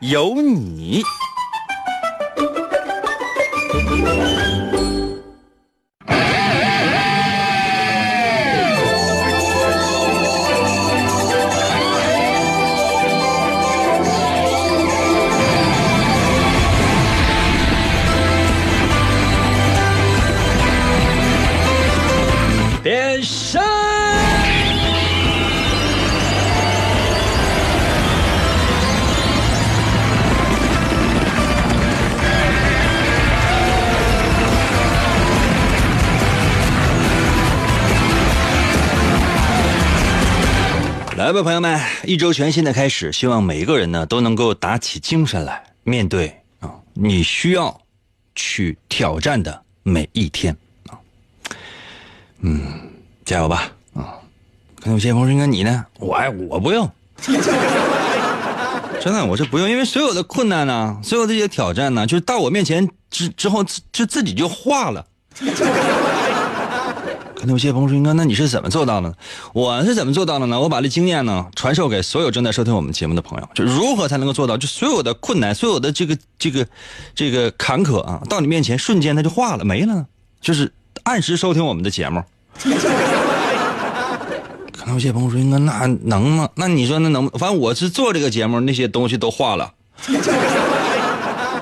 有你。来吧，朋友们，一周全新的开始，希望每一个人呢都能够打起精神来，面对啊你需要去挑战的每一天啊。嗯，加油吧啊！可能有些朋友说，应该你呢？我哎，我不用，真的，我是不用，因为所有的困难呢，所有这些挑战呢，就是到我面前之之后，就自己就化了。可能有些朋友说：“应该，那你是怎么做到的呢？”我是怎么做到的呢？我把这经验呢传授给所有正在收听我们节目的朋友，就如何才能够做到？就所有的困难，所有的这个这个这个坎坷啊，到你面前瞬间它就化了，没了。就是按时收听我们的节目。可能有些朋友说：“应该那能吗？”那你说那能？反正我是做这个节目，那些东西都化了。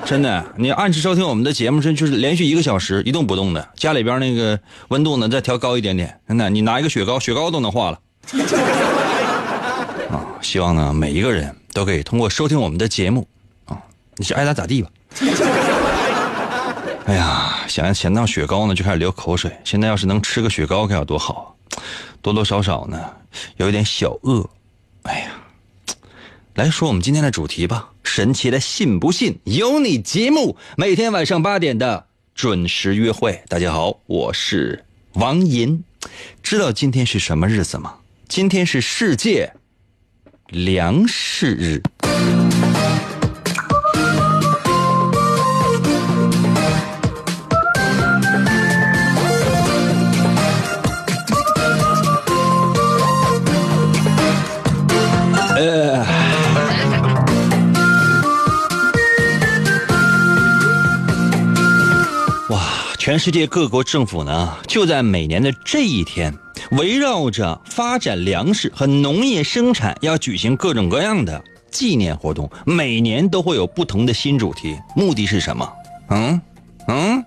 真的，你按时收听我们的节目，真就是连续一个小时一动不动的，家里边那个温度呢再调高一点点，真的，你拿一个雪糕，雪糕都能化了。啊，希望呢每一个人都可以通过收听我们的节目，啊，你是爱咋咋地吧。哎呀，想想到雪糕呢就开始流口水，现在要是能吃个雪糕该有多好，多多少少呢有一点小饿。哎呀，来说我们今天的主题吧。神奇的信不信由你节目，每天晚上八点的准时约会。大家好，我是王银。知道今天是什么日子吗？今天是世界粮食日。全世界各国政府呢，就在每年的这一天，围绕着发展粮食和农业生产，要举行各种各样的纪念活动。每年都会有不同的新主题，目的是什么？嗯嗯，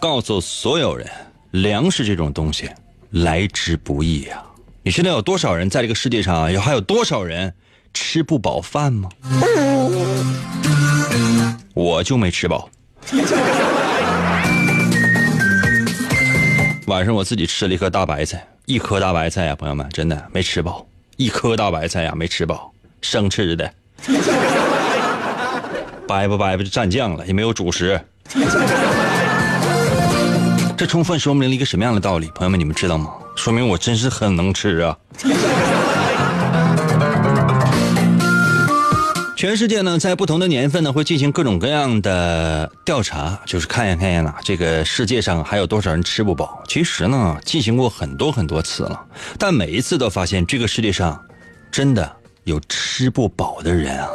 告诉所有人，粮食这种东西来之不易呀！你知道有多少人在这个世界上，有还有多少人吃不饱饭吗？我就没吃饱，晚上我自己吃了一颗大白菜，一颗大白菜呀，朋友们，真的没吃饱，一颗大白菜呀，没吃饱，生吃的，掰吧掰吧就蘸酱了，也没有主食，这充分说明了一个什么样的道理？朋友们，你们知道吗？说明我真是很能吃啊。全世界呢，在不同的年份呢，会进行各种各样的调查，就是看一看呀，这个世界上还有多少人吃不饱。其实呢，进行过很多很多次了，但每一次都发现这个世界上真的有吃不饱的人啊。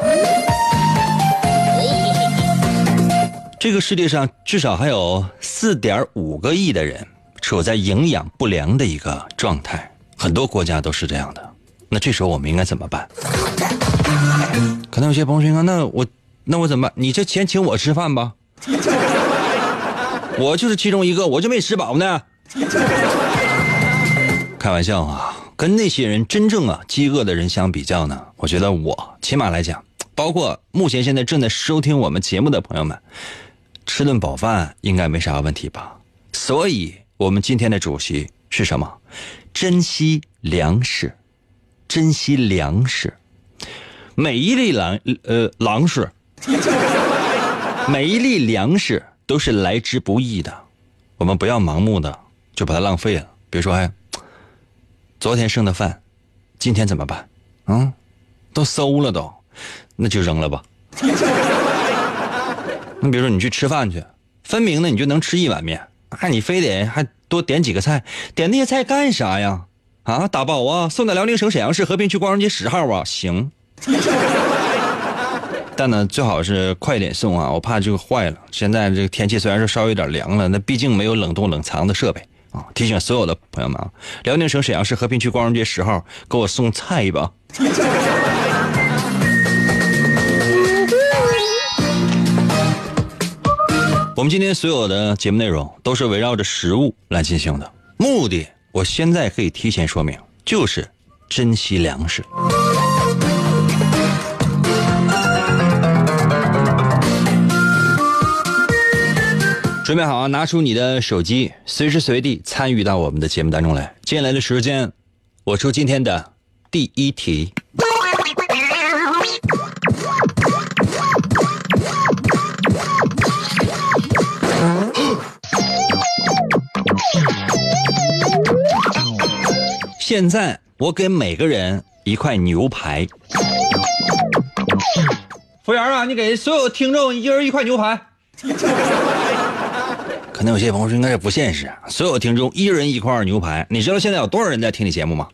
这个世界上至少还有四点五个亿的人处在营养不良的一个状态，很多国家都是这样的。那这时候我们应该怎么办？可能有些朋友说：“那我，那我怎么办？你这钱请我吃饭吧，我就是其中一个，我就没吃饱呢。”开玩笑啊，跟那些人真正啊饥饿的人相比较呢，我觉得我起码来讲，包括目前现在正在收听我们节目的朋友们，吃顿饱饭应该没啥问题吧？所以，我们今天的主题是什么？珍惜粮食，珍惜粮食。每一粒粮呃粮食，每一粒粮食都是来之不易的，我们不要盲目的就把它浪费了。比如说，哎，昨天剩的饭，今天怎么办？嗯，都馊了都，那就扔了吧。你比如说，你去吃饭去，分明呢你就能吃一碗面，还你非得还多点几个菜，点那些菜干啥呀？啊，打包啊，送到辽宁省沈阳市和平区光荣街十号啊，行。但呢，最好是快点送啊，我怕就坏了。现在这个天气虽然是稍微有点凉了，那毕竟没有冷冻冷藏的设备啊。提醒所有的朋友们啊，辽宁省沈阳市和平区光荣街十号，给我送菜吧。我们今天所有的节目内容都是围绕着食物来进行的，目的我现在可以提前说明，就是珍惜粮食。准备好啊！拿出你的手机，随时随地参与到我们的节目当中来。接下来的时间，我出今天的第一题。现在我给每个人一块牛排。服务员啊，你给所有听众一人一块牛排。可能有些朋友说应该是不现实，所有听众一人一块牛排。你知道现在有多少人在听你节目吗？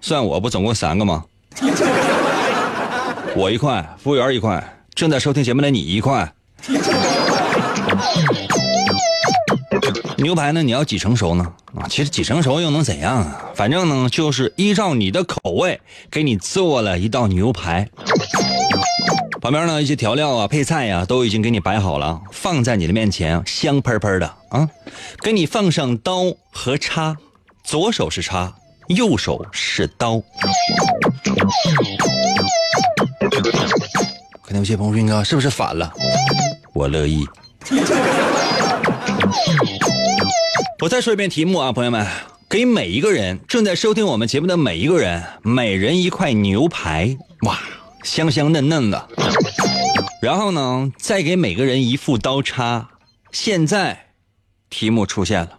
算我不总共三个吗？我一块，服务员一块，正在收听节目的你一块。牛排呢？你要几成熟呢？啊，其实几成熟又能怎样啊？反正呢，就是依照你的口味给你做了一道牛排。旁边呢，一些调料啊、配菜呀，都已经给你摆好了，放在你的面前，香喷喷的啊。给你放上刀和叉，左手是叉，右手是刀。可能有些朋友说：“哥，是不是反了？”我乐意。我再说一遍题目啊，朋友们，给每一个人正在收听我们节目的每一个人，每人一块牛排，哇，香香嫩嫩的。然后呢，再给每个人一副刀叉。现在，题目出现了，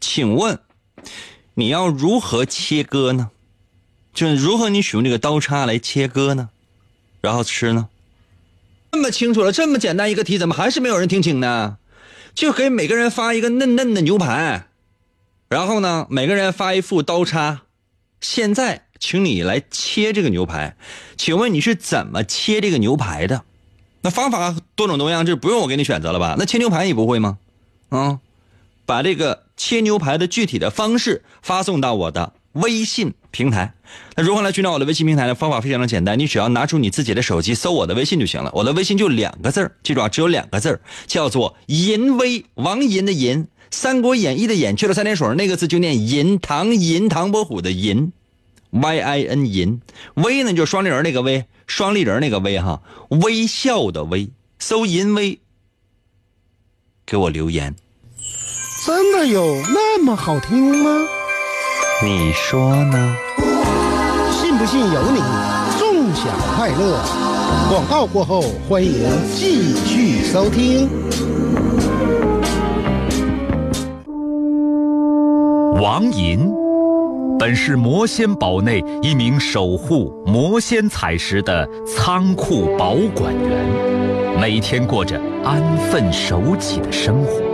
请问你要如何切割呢？就是如何你使用这个刀叉来切割呢？然后吃呢？这么清楚了，这么简单一个题，怎么还是没有人听清呢？就给每个人发一个嫩嫩的牛排，然后呢，每个人发一副刀叉。现在，请你来切这个牛排。请问你是怎么切这个牛排的？那方法多种多样，这不用我给你选择了吧？那切牛排你不会吗？啊，把这个切牛排的具体的方式发送到我的微信平台。那如何来寻找我的微信平台呢？方法非常的简单，你只要拿出你自己的手机搜我的微信就行了。我的微信就两个字儿，记住啊，只有两个字儿，叫做“淫威”，王淫的淫，《三国演义》的演去了三点水，那个字就念淫，唐淫，唐伯虎的淫，Y I N 淫，微呢就是双立人那个微，双立人那个微哈，微笑的微，搜淫微，给我留言。真的有那么好听吗？你说呢？信不信由你，纵享快乐。广告过后，欢迎继续收听。王银本是魔仙堡内一名守护魔仙彩石的仓库保管员，每天过着安分守己的生活。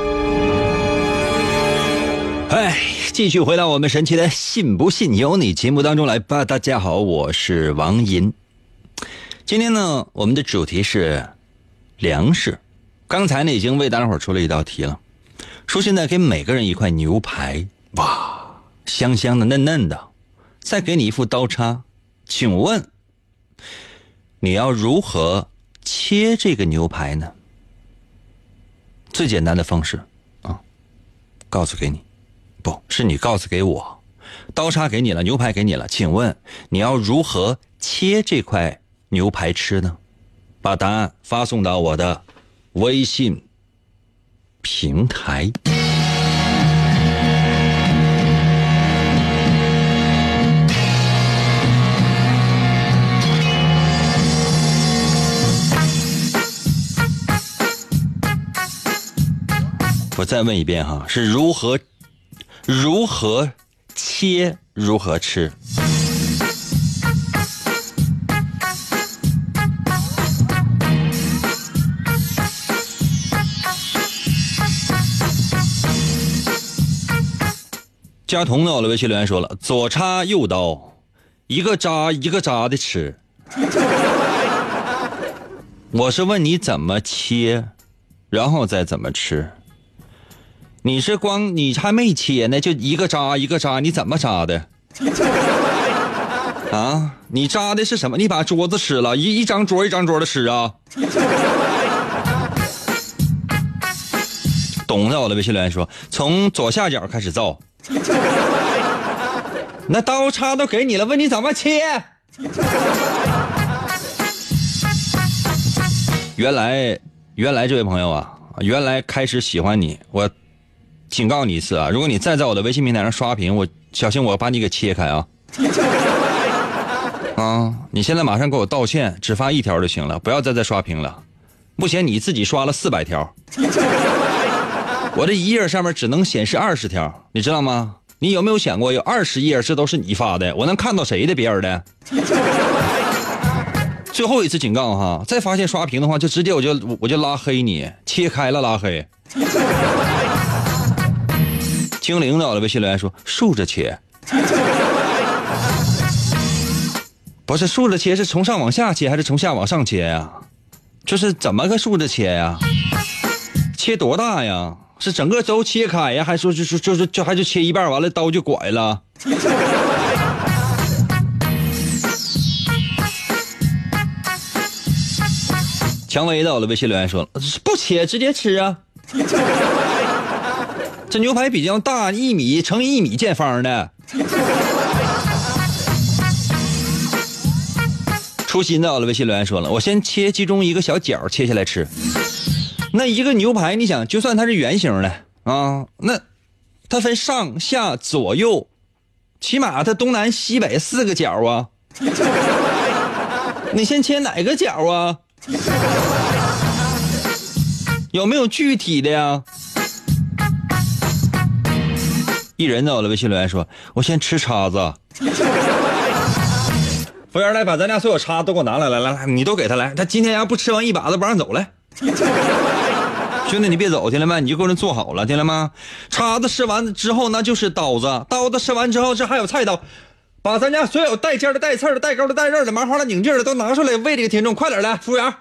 哎继续回到我们神奇的“信不信由你”节目当中来吧。大家好，我是王银。今天呢，我们的主题是粮食。刚才呢，已经为大家伙出了一道题了，说现在给每个人一块牛排，哇，香香的、嫩嫩的，再给你一副刀叉，请问你要如何切这个牛排呢？最简单的方式啊，告诉给你。不是你告诉给我，刀叉给你了，牛排给你了，请问你要如何切这块牛排吃呢？把答案发送到我的微信平台。我再问一遍哈，是如何？如何切？如何吃？佳彤呢？我的微信留言说了：左插右刀，一个扎一个扎的吃。我是问你怎么切，然后再怎么吃。你是光你还没切呢，就一个扎一个扎，你怎么扎的？啊，你扎的是什么？你把桌子吃了一一张桌一张桌的吃啊？懂的，我的微信留言说，从左下角开始造。那刀叉都给你了，问你怎么切？原来，原来这位朋友啊，原来开始喜欢你，我。警告你一次啊！如果你再在我的微信平台上刷屏，我小心我把你给切开啊！啊！你现在马上给我道歉，只发一条就行了，不要再再刷屏了。目前你自己刷了四百条，我这一页上面只能显示二十条，你知道吗？你有没有想过，有二十页这都是你发的，我能看到谁的？别人的？最后一次警告哈！再发现刷屏的话，就直接我就我就拉黑你，切开了拉黑。精灵的微信留言说：“竖着切，不是竖着切，是从上往下切还是从下往上切呀？就是怎么个竖着切呀？切多大呀？是整个都切开呀，还是说就是就是就还是切一半完了刀就拐了？” 蔷薇到了微信留言说：“不切直接吃啊。”这牛排比较大，一米乘一米见方 的。初心的微信留言说了，我先切其中一个小角切下来吃。那一个牛排，你想，就算它是圆形的啊，那它分上下左右，起码它东南西北四个角啊。你先切哪个角啊？有没有具体的呀？一人在我的微信留言说：“我先吃叉子。”服务员来把咱家所有叉子都给我拿来，来来来，你都给他来。他今天要不吃完一把子不让走来。兄弟，你别走，听见没？你就给我坐好了，听见没？叉子吃完之后，那就是刀子，刀子吃完之后，这还有菜刀。把咱家所有带尖的、带刺的、带钩的、带刃的、麻花的、拧劲的都拿出来喂这个听众，快点来，服务员。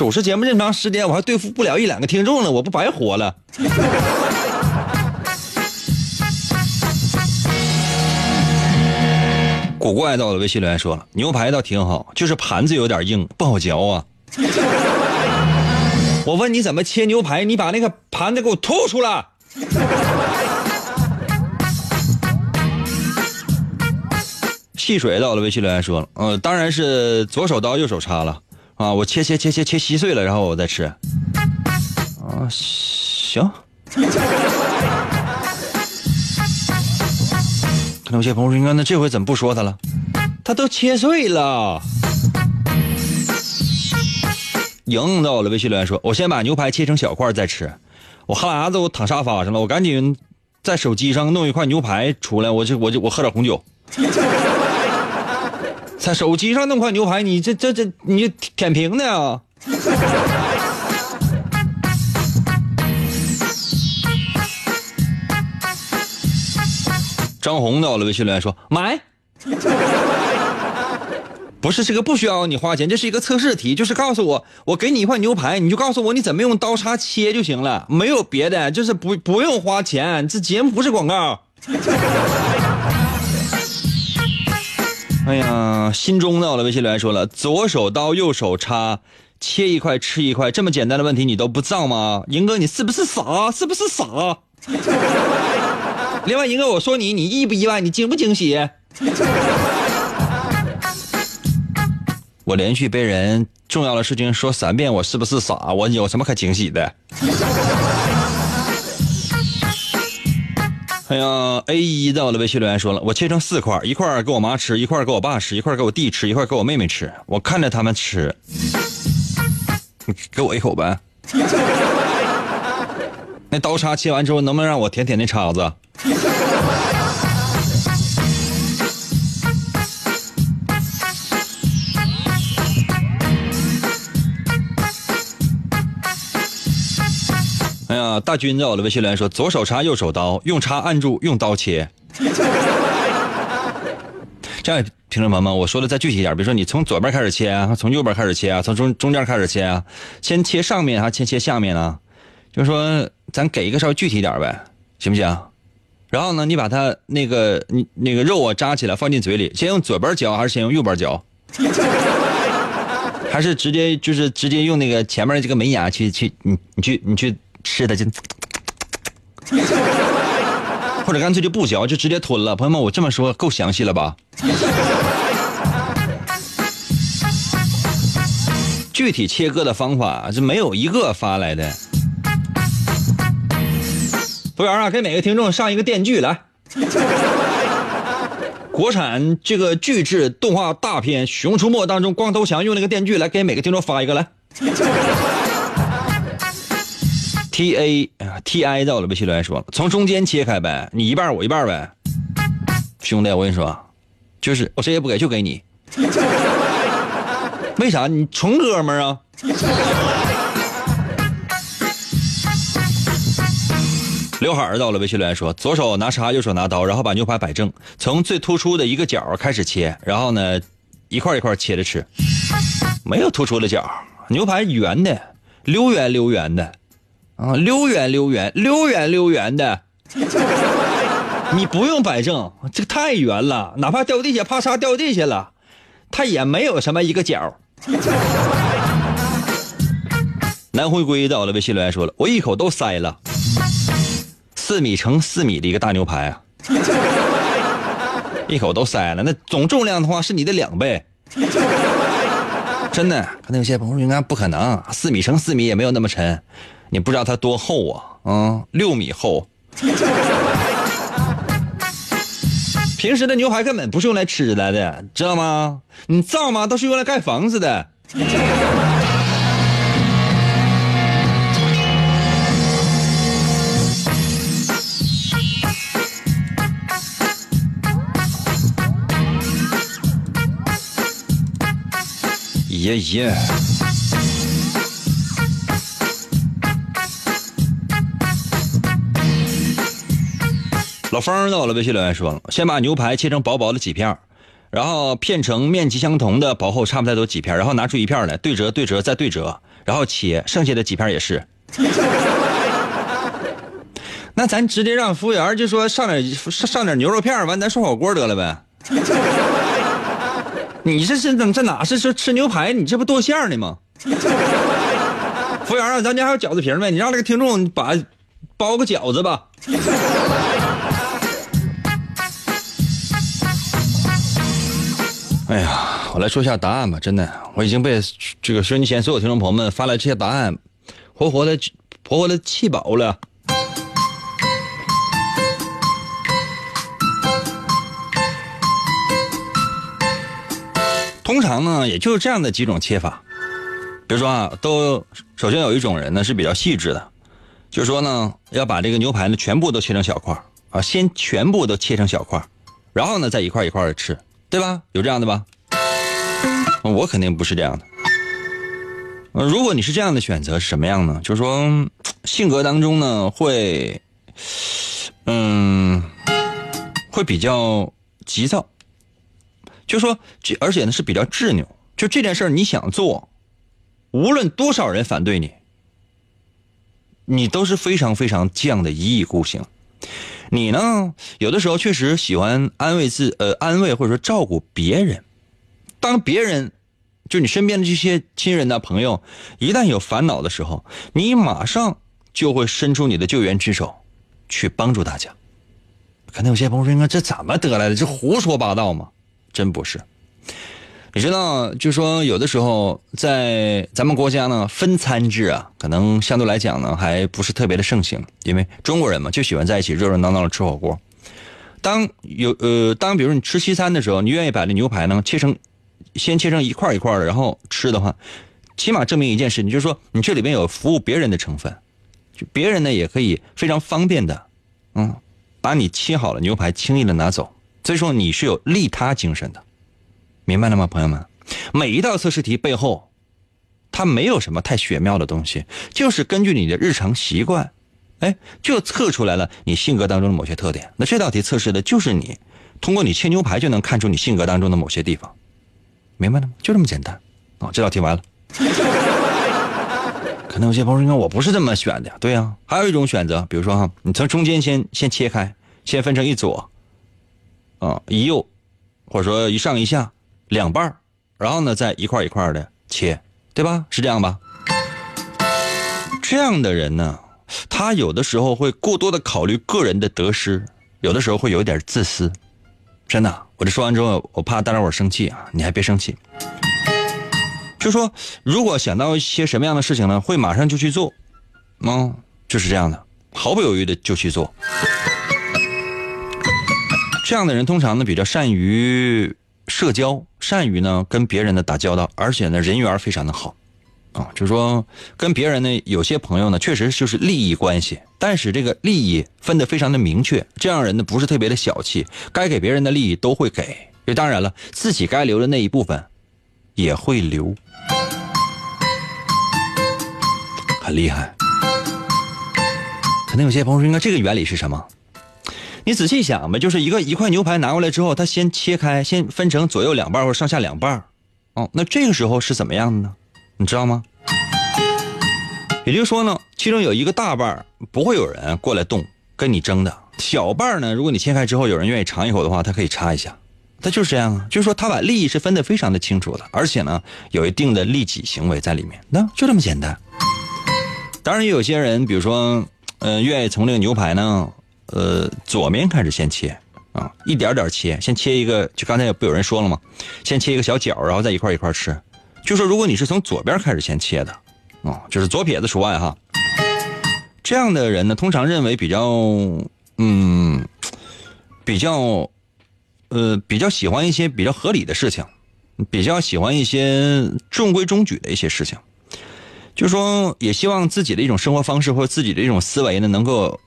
主持节目这么长时间，我还对付不了一两个听众呢，我不白活了。古怪到了微信留言说了，牛排倒挺好，就是盘子有点硬，不好嚼啊。我问你怎么切牛排，你把那个盘子给我吐出来。戏水到了微信留言说了，呃，当然是左手刀右手叉了。啊，我切切切切切稀碎了，然后我再吃。啊，行。可能有些朋友说，那这回怎么不说他了？他都切碎了。赢到了微信留言说：“我先把牛排切成小块再吃。”我哈喇子我躺沙发上了，我赶紧在手机上弄一块牛排出来，我就我就我喝点红酒。在手机上弄块牛排，你这这这你舔屏的呀？张红到了微信留言说：“买，不是这个不需要你花钱，这是一个测试题，就是告诉我，我给你一块牛排，你就告诉我你怎么用刀叉切就行了，没有别的，就是不不用花钱，这节目不是广告。”哎呀，心中的我的微信留言说了，左手刀右手叉，切一块吃一块，这么简单的问题你都不造吗？银哥，你是不是傻？是不是傻？另外，银哥，我说你，你意不意外？你惊不惊喜？我连续被人重要的事情说三遍，我是不是傻？我有什么可惊喜的？哎呀，A 一在我的微信留言说了，我切成四块，一块给我妈吃，一块给我爸吃，一块给我弟吃，一块给我妹妹吃。我看着他们吃，给我一口呗。那刀叉切完之后，能不能让我舔舔那叉子？哎呀，大军在我的微信留言说：“左手叉，右手刀，用叉按住，用刀切。”这样，听众朋友们，我说的再具体一点，比如说你从左边开始切啊，从右边开始切啊，从中中间开始切啊，先切上面还先切下面呢？就是说，咱给一个稍微具体点呗，行不行？然后呢，你把它那个你那个肉啊扎起来放进嘴里，先用左边嚼还是先用右边嚼？还是直接就是直接用那个前面的这个门牙去去你你去你去吃的就，或者干脆就不嚼就直接吞了。朋友们，我这么说够详细了吧？具体切割的方法是没有一个发来的。服务员啊，给每个听众上一个电锯来。国产这个巨制动画大片《熊出没》当中，光头强用那个电锯来给每个听众发一个来。T A T I 在我的微信留言说，从中间切开呗，你一半我一半呗。兄弟，我跟你说，就是我谁也不给，就给你。为啥？你纯哥们儿啊？刘海儿到了，微信留言说：左手拿叉，右手拿刀，然后把牛排摆正，从最突出的一个角开始切，然后呢，一块一块切着吃。没有突出的角，牛排圆的，溜圆溜圆的，啊，溜圆溜圆，溜圆溜圆的。你不用摆正，这个太圆了，哪怕掉地下，啪嚓掉地下了，它也没有什么一个角。南回归到了，微信留言说了，我一口都塞了。四米乘四米的一个大牛排啊，一口都塞了。那总重量的话是你的两倍，真的。可能有些朋友应该不可能，四米乘四米也没有那么沉。你不知道它多厚啊，嗯，六米厚。平时的牛排根本不是用来吃来的，知道吗？你造吗？都是用来盖房子的。耶 耶！老方到了，微信留言说：先把牛排切成薄薄的几片，然后片成面积相同的薄厚差不太多几片，然后拿出一片来对折对折再对折，然后切，剩下的几片也是。那咱直接让服务员就说上点上上点牛肉片，完咱涮火锅得了呗。你这是怎这哪是说吃牛排？你这不剁馅呢吗？服务员啊，咱家还有饺子皮没？你让那个听众把包个饺子吧。哎呀，我来说一下答案吧。真的，我已经被这个收音机前所有听众朋友们发来这些答案，活活的活活的气饱了。通常呢，也就是这样的几种切法。比如说啊，都首先有一种人呢是比较细致的，就是说呢，要把这个牛排呢全部都切成小块啊，先全部都切成小块然后呢再一块一块的吃，对吧？有这样的吧？我肯定不是这样的。如果你是这样的选择是什么样呢？就是说性格当中呢会，嗯，会比较急躁，就说而且呢是比较执拗，就这件事儿你想做，无论多少人反对你，你都是非常非常犟的一意孤行。你呢，有的时候确实喜欢安慰自呃安慰或者说照顾别人，当别人就你身边的这些亲人呐朋友一旦有烦恼的时候，你马上就会伸出你的救援之手去帮助大家。可能有些朋友说：“这怎么得来的？这胡说八道吗？”真不是。你知道，就说有的时候在咱们国家呢，分餐制啊，可能相对来讲呢，还不是特别的盛行。因为中国人嘛，就喜欢在一起热热闹闹的吃火锅。当有呃，当比如你吃西餐的时候，你愿意把这牛排呢切成，先切成一块一块的，然后吃的话，起码证明一件事，你就是说你这里边有服务别人的成分，就别人呢也可以非常方便的，嗯，把你切好了 牛排轻易的拿走。所以说你是有利他精神的。明白了吗，朋友们？每一道测试题背后，它没有什么太玄妙的东西，就是根据你的日常习惯，哎，就测出来了你性格当中的某些特点。那这道题测试的就是你，通过你切牛排就能看出你性格当中的某些地方，明白了吗？就这么简单。啊，这道题完了。可能有些朋友说，我不是这么选的。对呀，还有一种选择，比如说哈，你从中间先先切开，先分成一左，啊，一右，或者说一上一下。两半然后呢，再一块一块的切，对吧？是这样吧？这样的人呢，他有的时候会过多的考虑个人的得失，有的时候会有点自私。真的，我这说完之后，我怕大家伙生气啊，你还别生气。就说，如果想到一些什么样的事情呢，会马上就去做，嗯，就是这样的，毫不犹豫的就去做。这样的人通常呢，比较善于。社交善于呢跟别人呢打交道，而且呢人缘非常的好，啊，就是说跟别人呢有些朋友呢确实就是利益关系，但是这个利益分得非常的明确，这样人呢不是特别的小气，该给别人的利益都会给，这当然了，自己该留的那一部分也会留，很厉害。可能有些朋友说，应该这个原理是什么？你仔细想吧，就是一个一块牛排拿过来之后，他先切开，先分成左右两半或上下两半哦，那这个时候是怎么样的呢？你知道吗？也就是说呢，其中有一个大半不会有人过来动跟你争的，小半呢，如果你切开之后有人愿意尝一口的话，他可以插一下，他就是这样啊，就是说他把利益是分得非常的清楚的，而且呢，有一定的利己行为在里面，那就这么简单。当然也有些人，比如说，嗯，愿意从这个牛排呢。呃，左面开始先切啊，一点点切，先切一个，就刚才不有人说了吗？先切一个小角，然后再一块一块吃。就说如果你是从左边开始先切的，啊，就是左撇子除外哈。这样的人呢，通常认为比较，嗯，比较，呃，比较喜欢一些比较合理的事情，比较喜欢一些中规中矩的一些事情。就说也希望自己的一种生活方式或者自己的一种思维呢，能够。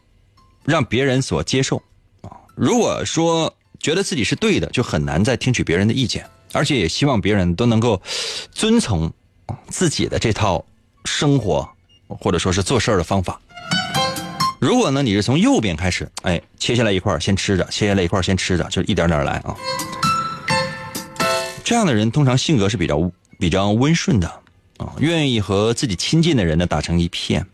让别人所接受，啊，如果说觉得自己是对的，就很难再听取别人的意见，而且也希望别人都能够遵从自己的这套生活或者说是做事儿的方法。如果呢，你是从右边开始，哎，切下来一块先吃着，切下来一块先吃着，就一点点来啊。这样的人通常性格是比较比较温顺的啊，愿意和自己亲近的人呢打成一片。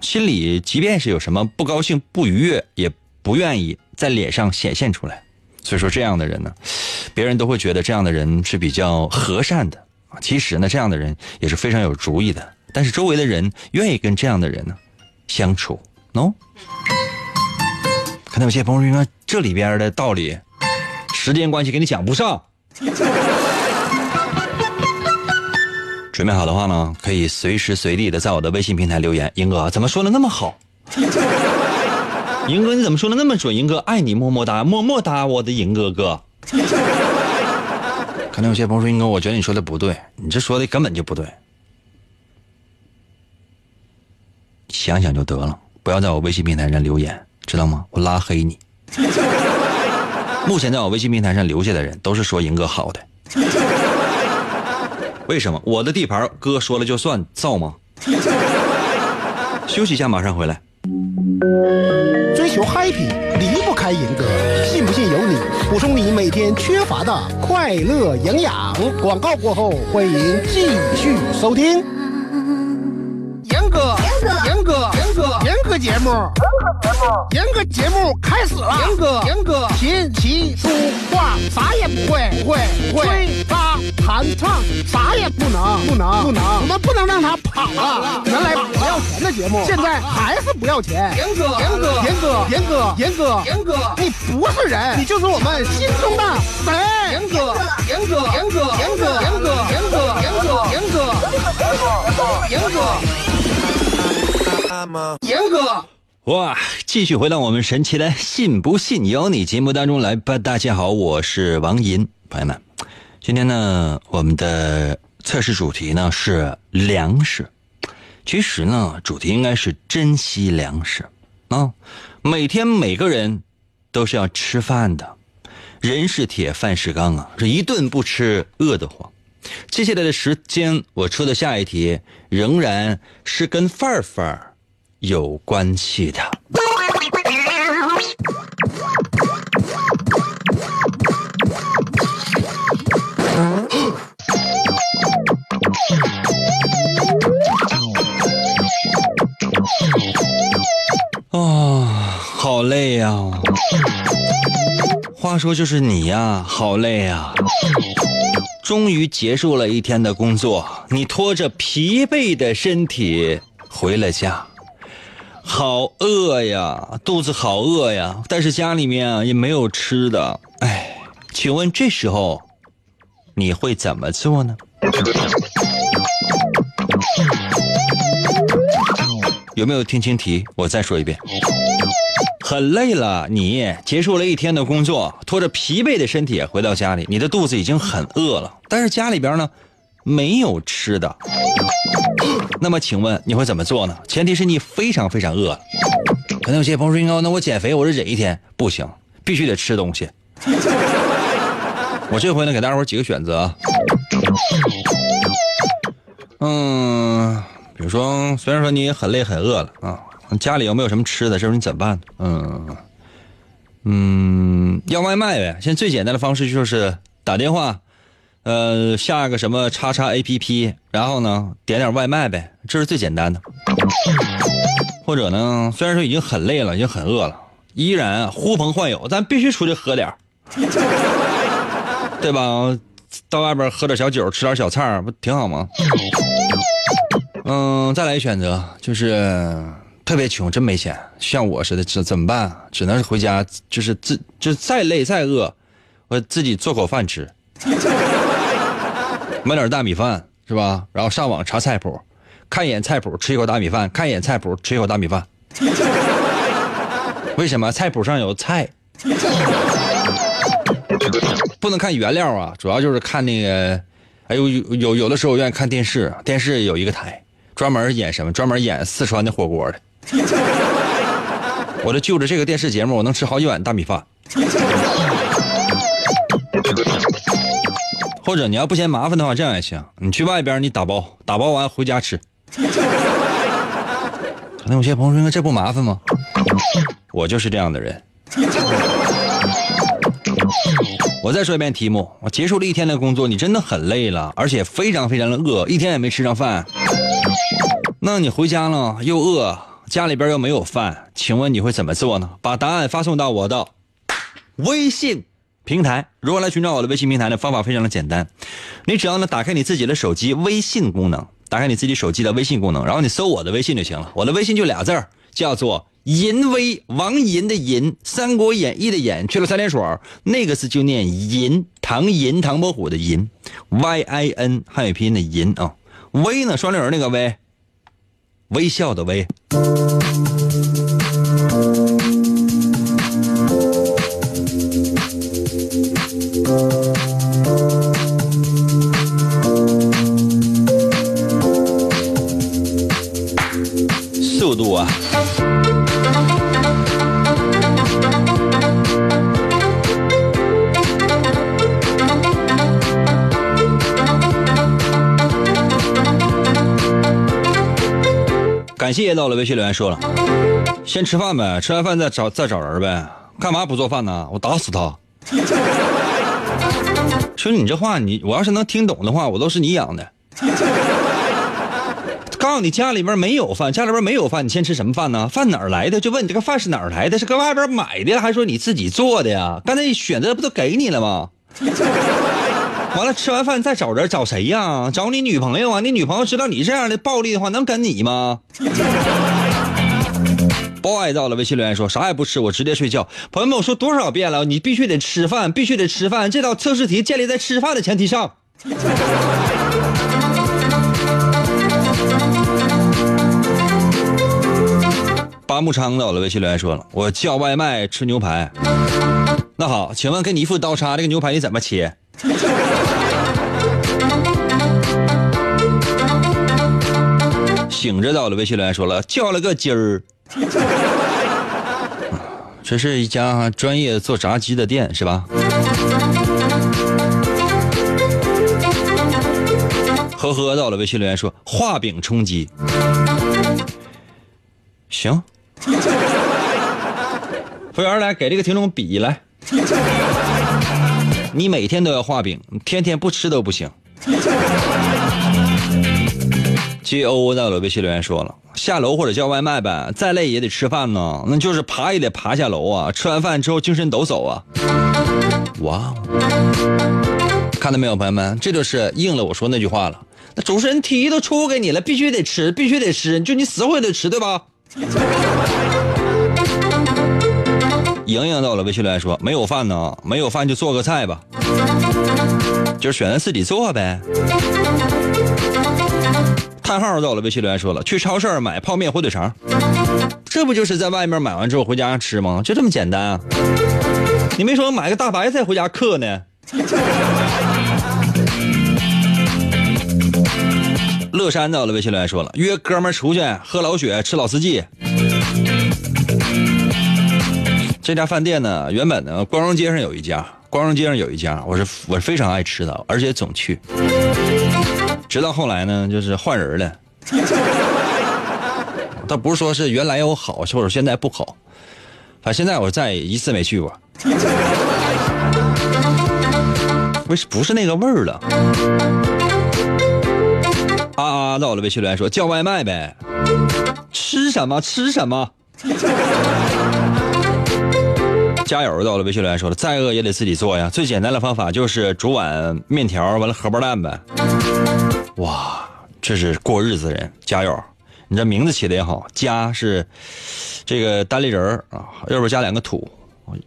心里即便是有什么不高兴、不愉悦，也不愿意在脸上显现出来。所以说，这样的人呢，别人都会觉得这样的人是比较和善的。其实呢，这样的人也是非常有主意的。但是周围的人愿意跟这样的人呢相处喏。可能有些朋友说，这里边的道理，时间关系给你讲不上。准备好的话呢，可以随时随地的在我的微信平台留言。英哥怎么说的那么好？英哥你怎么说的那么准？英哥爱你么么哒么么哒，我的英哥哥。可能有些朋友说，英哥，我觉得你说的不对，你这说的根本就不对。想想就得了，不要在我微信平台上留言，知道吗？我拉黑你。目前在我微信平台上留下的人，都是说英哥好的。为什么我的地盘哥说了就算造吗？休息一下，马上回来。追求 happy 离不开严哥，信不信由你。补充你每天缺乏的快乐营养。广告过后，欢迎继续收听。严哥，严哥，严哥，严哥节目，严哥节目开始了。严哥，严哥，琴棋书画啥也不会，不会，不会。弹唱啥也不能，不能，不能。我们不能让他跑了。原来不要钱的节目，现在还是不要钱。严哥，严哥，严哥，严哥，严哥，严哥，你不是人，你就是我们心中的神。严哥，严哥，严哥，严哥，严哥，严哥，严哥，严哥，严哥。严哥，哇！继续回到我们神奇的“信不信由你”节目当中来吧。大家好，我是王银，朋友们，今天呢，我们的测试主题呢是粮食。其实呢，主题应该是珍惜粮食啊。每天每个人都是要吃饭的，人是铁，饭是钢啊，这一顿不吃饿得慌。接下来的时间，我出的下一题仍然是跟饭饭有关系的。累呀！话说就是你呀，好累呀！终于结束了一天的工作，你拖着疲惫的身体回了家，好饿呀，肚子好饿呀，但是家里面啊也没有吃的，哎，请问这时候你会怎么做呢？有没有听清题？我再说一遍。很累了，你结束了一天的工作，拖着疲惫的身体回到家里，你的肚子已经很饿了，但是家里边呢没有吃的。那么请问你会怎么做呢？前提是你非常非常饿。可能有些朋友说：“那我减肥，我这忍一天不行，必须得吃东西。”我这回呢，给大家伙几个选择。嗯，比如说，虽然说你很累很饿了啊。家里有没有什么吃的？这时候你怎么办？嗯嗯，要外卖呗。现在最简单的方式就是打电话，呃，下个什么叉叉 A P P，然后呢点点外卖呗，这是最简单的。或者呢，虽然说已经很累了，已经很饿了，依然呼朋唤友，咱必须出去喝点 对吧？到外边喝点小酒，吃点小菜，不挺好吗？嗯，再来一选择就是。特别穷，真没钱，像我似的，怎怎么办？只能是回家，就是自就是再累再饿，我自己做口饭吃，买点大米饭是吧？然后上网查菜谱，看一眼菜谱，吃一口大米饭；看一眼菜谱，吃一口大米饭。为什么菜谱上有菜？不能看原料啊，主要就是看那个，哎呦，有有有的时候我愿意看电视，电视有一个台专门演什么，专门演四川的火锅的。我就就着这个电视节目，我能吃好几碗大米饭。或者你要不嫌麻烦的话，这样也行，你去外边你打包，打包完回家吃。可能有些朋友说这不麻烦吗？我就是这样的人。我再说一遍题目：我结束了一天的工作，你真的很累了，而且非常非常的饿，一天也没吃上饭。那你回家了又饿。家里边又没有饭，请问你会怎么做呢？把答案发送到我的微信平台。如何来寻找我的微信平台呢？方法非常的简单，你只要呢打开你自己的手机微信功能，打开你自己手机的微信功能，然后你搜我的微信就行了。我的微信就俩字儿，叫做“银威”，王银的银，《三国演义》的演，去了三点水，那个字就念银，唐银，唐伯虎的银，Y I N 汉语拼音的银啊，威呢双立人那个威。微笑的微，感谢到了微信留言说了，先吃饭呗，吃完饭再找再找人呗。干嘛不做饭呢？我打死他！说你这话，你我要是能听懂的话，我都是你养的。告诉你家里边没有饭，家里边没有饭，你先吃什么饭呢？饭哪儿来的？就问你这个饭是哪儿来的？是搁外边买的，还是说你自己做的呀？刚才选择不都给你了吗？完了，吃完饭再找人，找谁呀？找你女朋友啊？你女朋友知道你这样的暴力的话，能跟你吗？boy 到了，微信留言说啥也不吃，我直接睡觉。朋友们，我说多少遍了，你必须得吃饭，必须得吃饭。这道测试题建立在吃饭的前提上。八木昌到了，微信留言说了，我叫外卖吃牛排。那好，请问给你一副刀叉，这个牛排你怎么切？醒着到了，微信留言说了，叫了个鸡儿。这是一家专业做炸鸡的店，是吧？呵呵，到了，微信留言说画饼充饥。行。服务员来给这个听众比来。你每天都要画饼，天天不吃都不行。G O 到了微信留言说了，下楼或者叫外卖呗，再累也得吃饭呢，那就是爬也得爬下楼啊。吃完饭之后精神抖擞啊。哇，看到没有，朋友们，这就是应了我说那句话了。那主持人题都出给你了，必须得吃，必须得吃，就你死活也得吃，对吧？莹莹到了微信留言说：“没有饭呢，没有饭就做个菜吧，就是选择自己做呗。”叹号到了微信留言说了：“去超市买泡面、火腿肠，这不就是在外面买完之后回家吃吗？就这么简单啊！你没说买个大白菜回家嗑呢？” 乐山到了微信留言说了：“约哥们出去喝老雪，吃老四季。”这家饭店呢，原本呢，光荣街上有一家，光荣街上有一家，我是我是非常爱吃的，而且总去。直到后来呢，就是换人了。倒不是说是原来有好，或者现在不好，反正现在我再一次没去过。为什不是那个味儿了？啊啊，到了微信留言说叫外卖呗，吃什么吃什么。加油！到了，微信留言说了，再饿也得自己做呀。最简单的方法就是煮碗面条，完了荷包蛋呗。哇，这是过日子人，加油！你这名字起的也好，家是这个单立人啊，右边加两个土，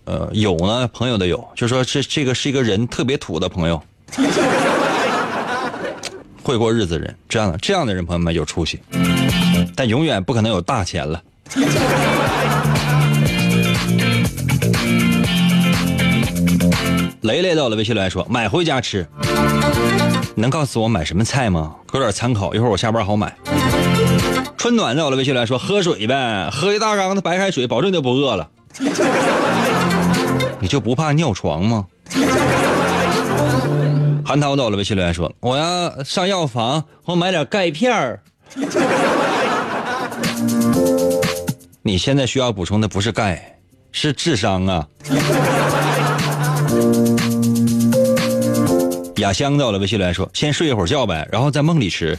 呃，有呢，朋友的有，就说这这个是一个人特别土的朋友，会过日子人，这样的这样的人，朋友们有出息，但永远不可能有大钱了。雷雷到了，微信来说买回家吃。能告诉我买什么菜吗？给点参考，一会儿我下班好买。春暖到了，微信来说喝水呗，喝一大缸的白开水，保证就不饿了。你就不怕尿床吗？韩涛到了，微信来说我要上药房，我买点钙片儿。你现在需要补充的不是钙，是智商啊。雅香到了，微信留言说：“先睡一会儿觉呗，然后在梦里吃。”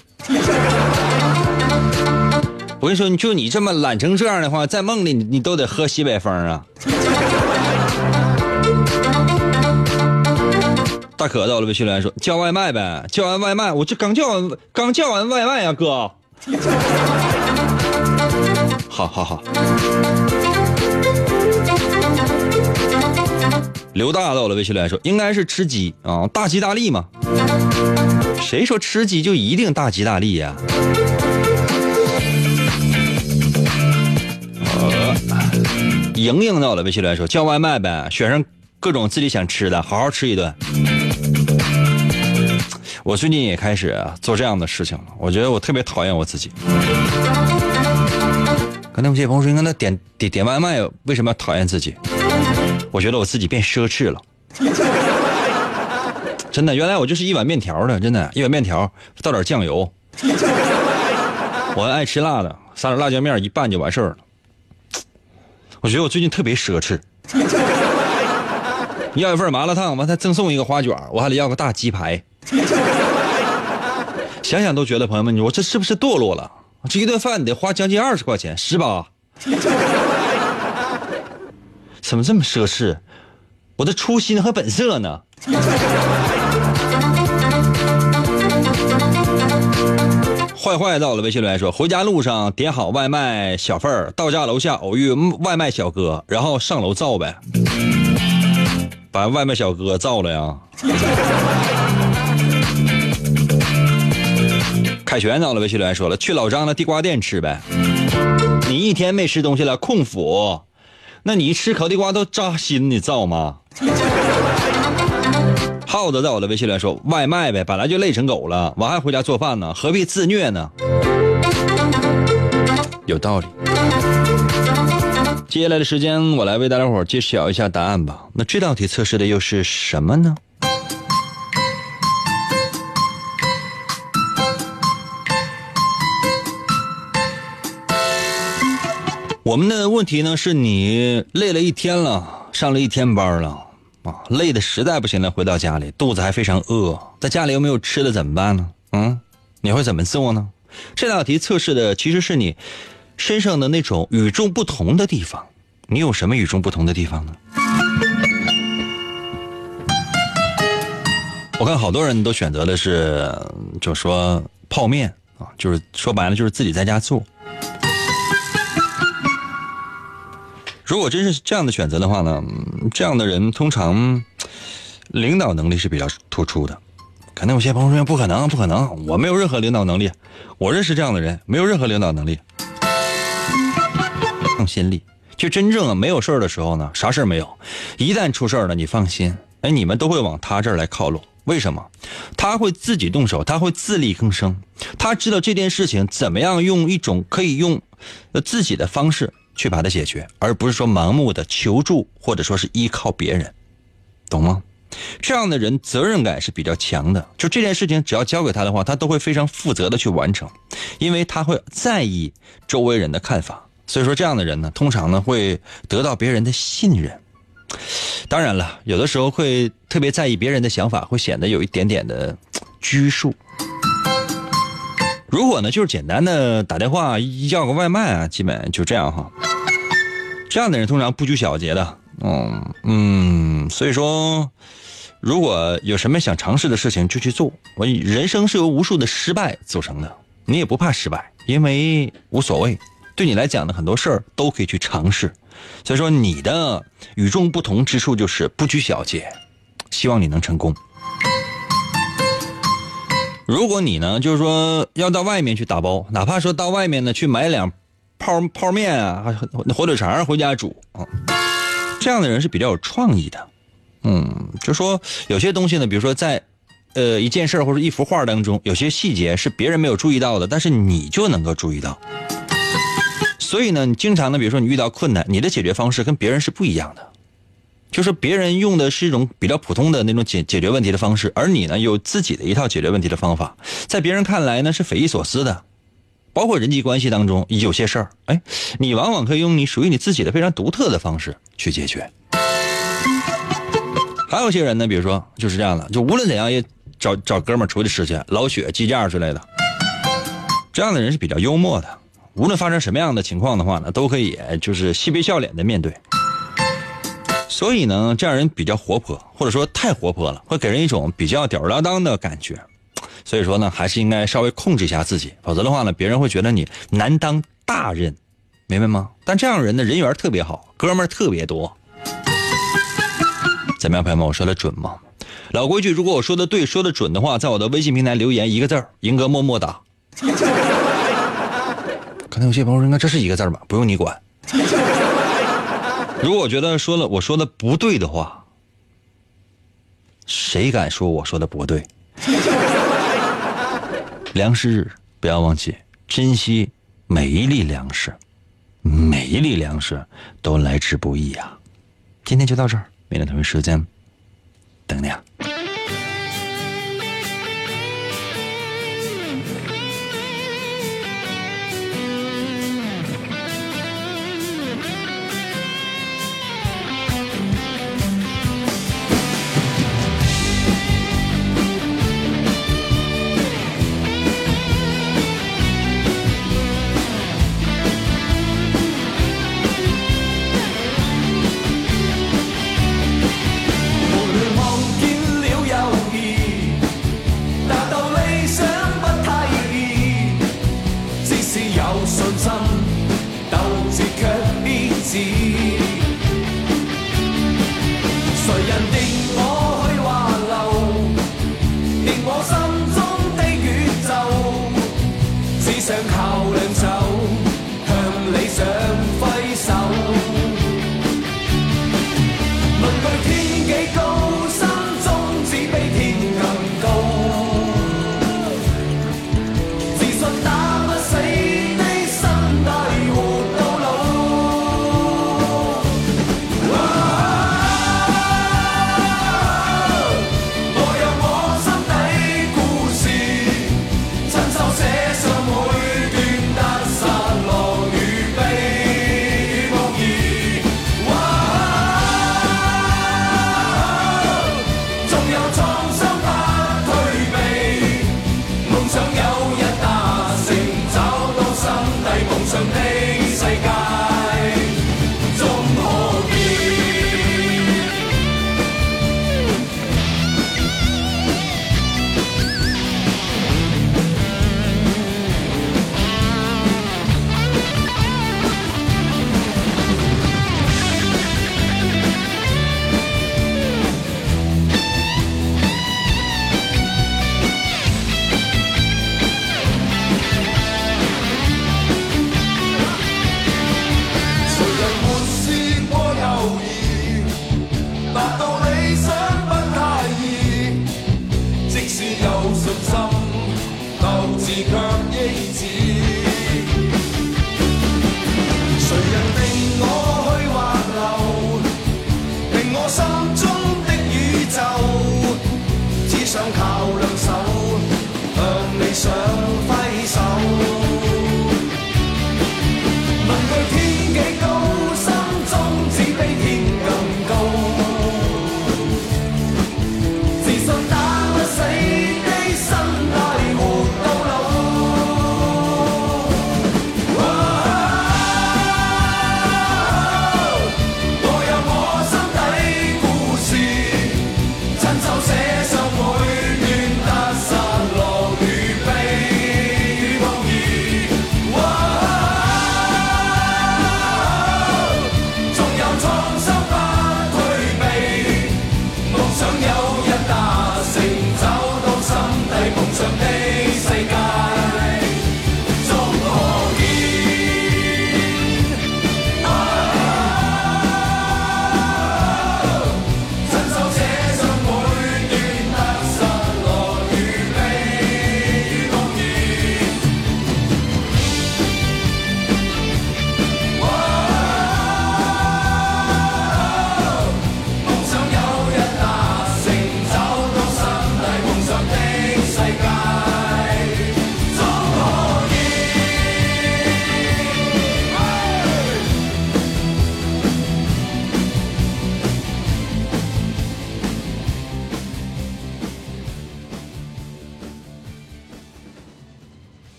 我跟你说，你就你这么懒成这样的话，在梦里你都得喝西北风啊！大可到了，微信留言说：“叫外卖呗，叫完外卖，我这刚叫完，刚叫完外卖呀，哥。”好好好。刘大到了，微信来说应该是吃鸡啊，大吉大利嘛。谁说吃鸡就一定大吉大利呀？莹莹到了，微信来说叫外卖呗，选上各种自己想吃的，好好吃一顿。我最近也开始做这样的事情了，我觉得我特别讨厌我自己。刚才有些朋友说，那点点点外卖为什么要讨厌自己？我觉得我自己变奢侈了，真的，原来我就是一碗面条的，真的，一碗面条倒点酱油，我爱吃辣的，撒点辣椒面一拌就完事儿了。我觉得我最近特别奢侈。要一份麻辣烫，完再赠送一个花卷，我还得要个大鸡排。想想都觉得，朋友们，你说这是不是堕落了？这一顿饭得花将近二十块钱，十八。怎么这么奢侈？我的初心和本色呢？坏坏到了微信留言说：回家路上点好外卖小份儿，到家楼下偶遇外卖小哥，然后上楼造呗，把外卖小哥造了呀。凯旋到了微信留言说了：去老张的地瓜店吃呗。你一天没吃东西了，空腹，那你吃烤地瓜都扎心，你造吗？耗子在我的微信里说：“外卖呗，本来就累成狗了，我还回家做饭呢，何必自虐呢？”有道理。接下来的时间，我来为大家伙揭晓一下答案吧。那这道题测试的又是什么呢？我们的问题呢，是你累了一天了，上了一天班了。啊，累的实在不行了，回到家里肚子还非常饿，在家里又没有吃的怎么办呢？嗯，你会怎么做呢？这道题测试的其实是你身上的那种与众不同的地方。你有什么与众不同的地方呢？我看好多人都选择的是，就说泡面啊，就是说白了就是自己在家做。如果真是这样的选择的话呢，这样的人通常领导能力是比较突出的。可能有些朋友说不可能，不可能，我没有任何领导能力。我认识这样的人，没有任何领导能力。放心力，就真正没有事儿的时候呢，啥事儿没有。一旦出事儿了，你放心，哎，你们都会往他这儿来靠拢。为什么？他会自己动手，他会自力更生，他知道这件事情怎么样用一种可以用自己的方式。去把它解决，而不是说盲目的求助或者说是依靠别人，懂吗？这样的人责任感是比较强的，就这件事情只要交给他的话，他都会非常负责的去完成，因为他会在意周围人的看法。所以说，这样的人呢，通常呢会得到别人的信任。当然了，有的时候会特别在意别人的想法，会显得有一点点的拘束。如果呢，就是简单的打电话要个外卖啊，基本就这样哈。这样的人通常不拘小节的，嗯嗯，所以说，如果有什么想尝试的事情就去做。我人生是由无数的失败组成的，你也不怕失败，因为无所谓。对你来讲呢，很多事儿都可以去尝试。所以说，你的与众不同之处就是不拘小节。希望你能成功。如果你呢，就是说要到外面去打包，哪怕说到外面呢去买两。泡泡面啊，火腿肠回家煮啊，这样的人是比较有创意的，嗯，就说有些东西呢，比如说在，呃，一件事或者一幅画当中，有些细节是别人没有注意到的，但是你就能够注意到。所以呢，你经常呢，比如说你遇到困难，你的解决方式跟别人是不一样的，就是别人用的是一种比较普通的那种解解决问题的方式，而你呢有自己的一套解决问题的方法，在别人看来呢是匪夷所思的。包括人际关系当中有些事儿，哎，你往往可以用你属于你自己的非常独特的方式去解决。还有些人呢，比如说就是这样的，就无论怎样也找找哥们儿出去吃去，老雪鸡架之类的。这样的人是比较幽默的，无论发生什么样的情况的话呢，都可以就是嬉皮笑脸的面对。所以呢，这样人比较活泼，或者说太活泼了，会给人一种比较吊儿郎当的感觉。所以说呢，还是应该稍微控制一下自己，否则的话呢，别人会觉得你难当大任，明白吗？但这样人呢，人缘特别好，哥们儿特别多。怎么样，朋友们，我说的准吗？老规矩，如果我说的对，说的准的话，在我的微信平台留言一个字儿，赢哥默默哒。可能有些朋友说，那这是一个字儿吧？不用你管。如果觉得说了我说的不对的话，谁敢说我说的不对？粮食日，不要忘记珍惜每一粒粮食，每一粒粮食都来之不易啊。今天就到这儿，明天同一时间等你啊。